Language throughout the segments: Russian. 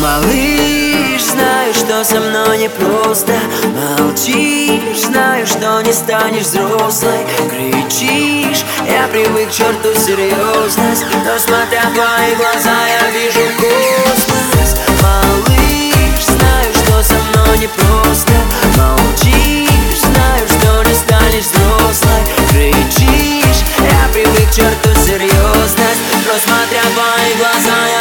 Малыш, знаю, что со мной непросто. Молчишь, знаю, что не станешь взрослой. Кричишь, я привык к черту серьезность. Но смотря в твои глаза я вижу космос. Малыш, знаю, что со мной непросто. Молчишь, знаю, что не станешь взрослой. Кричишь, я привык к черту серьезность. Но смотря в твои глаза я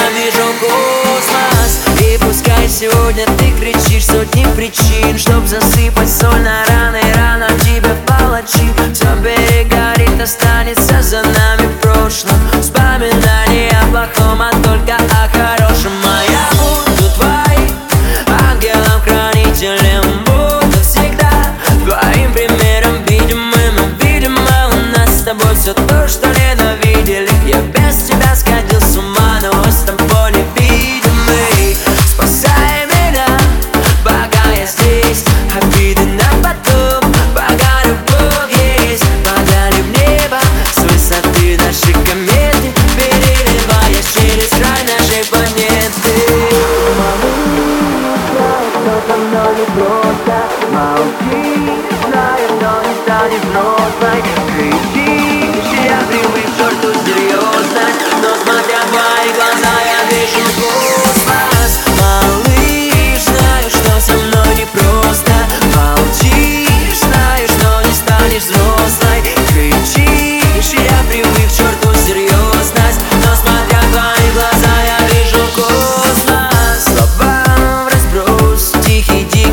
со мной не просто Молчишь, зная, что не станешь взрослой Кричишь,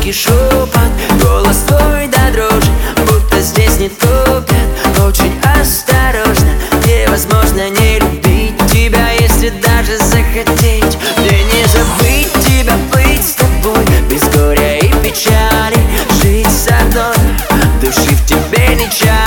тихий шепот Голос твой до дрожи Будто здесь не топят Очень осторожно Невозможно не любить тебя Если даже захотеть. Мне не забыть тебя Быть с тобой Без горя и печали. Жить с одной Души в тебе не чай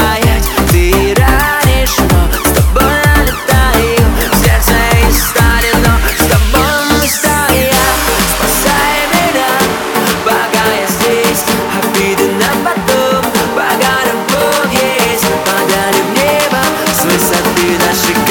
しか